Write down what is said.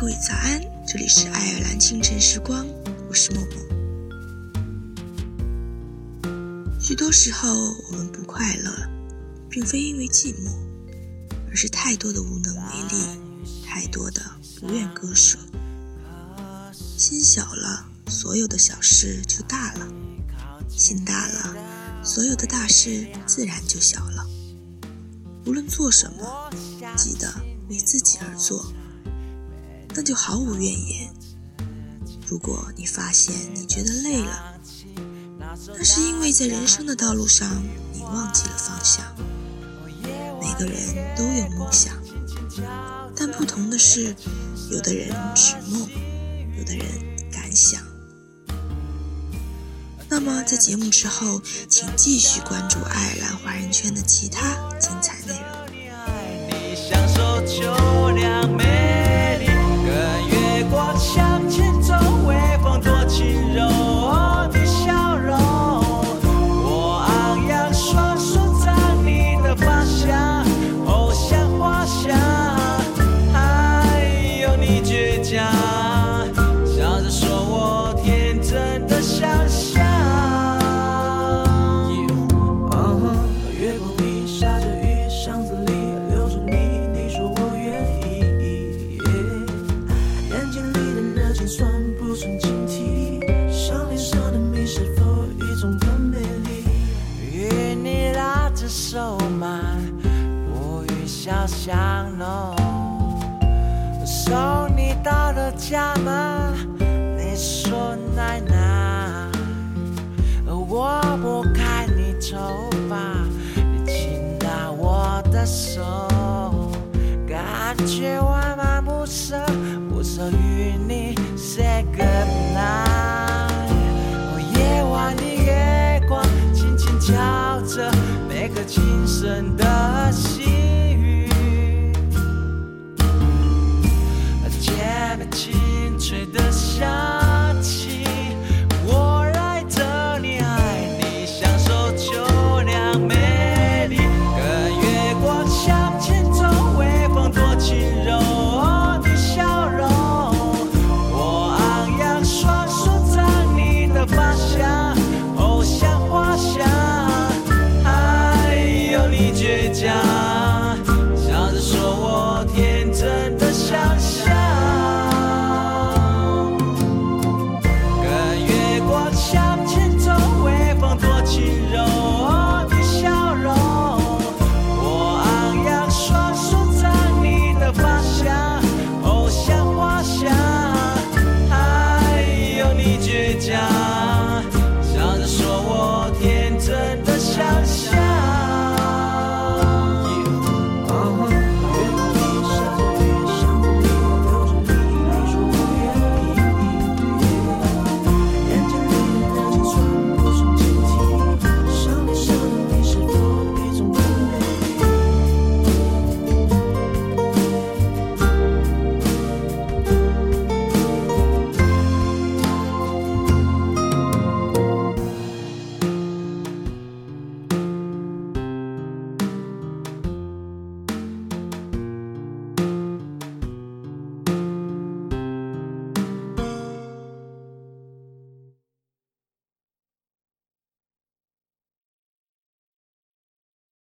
各位早安，这里是爱尔兰清晨时光，我是默默。许多时候，我们不快乐，并非因为寂寞，而是太多的无能为力，太多的不愿割舍。心小了，所有的小事就大了；心大了，所有的大事自然就小了。无论做什么，记得为自己而做。那就毫无怨言。如果你发现你觉得累了，那是因为在人生的道路上你忘记了方向。每个人都有梦想，但不同的是，有的人只梦，有的人敢想。那么在节目之后，请继续关注爱尔兰华人圈的其他精彩内容。准警惕。想脸上的你是否一种的美丽？与你拉着手吗？不云小巷弄。送你到了家门？你说奶奶。我拨开你头发，你亲到我的手，感觉万般不舍。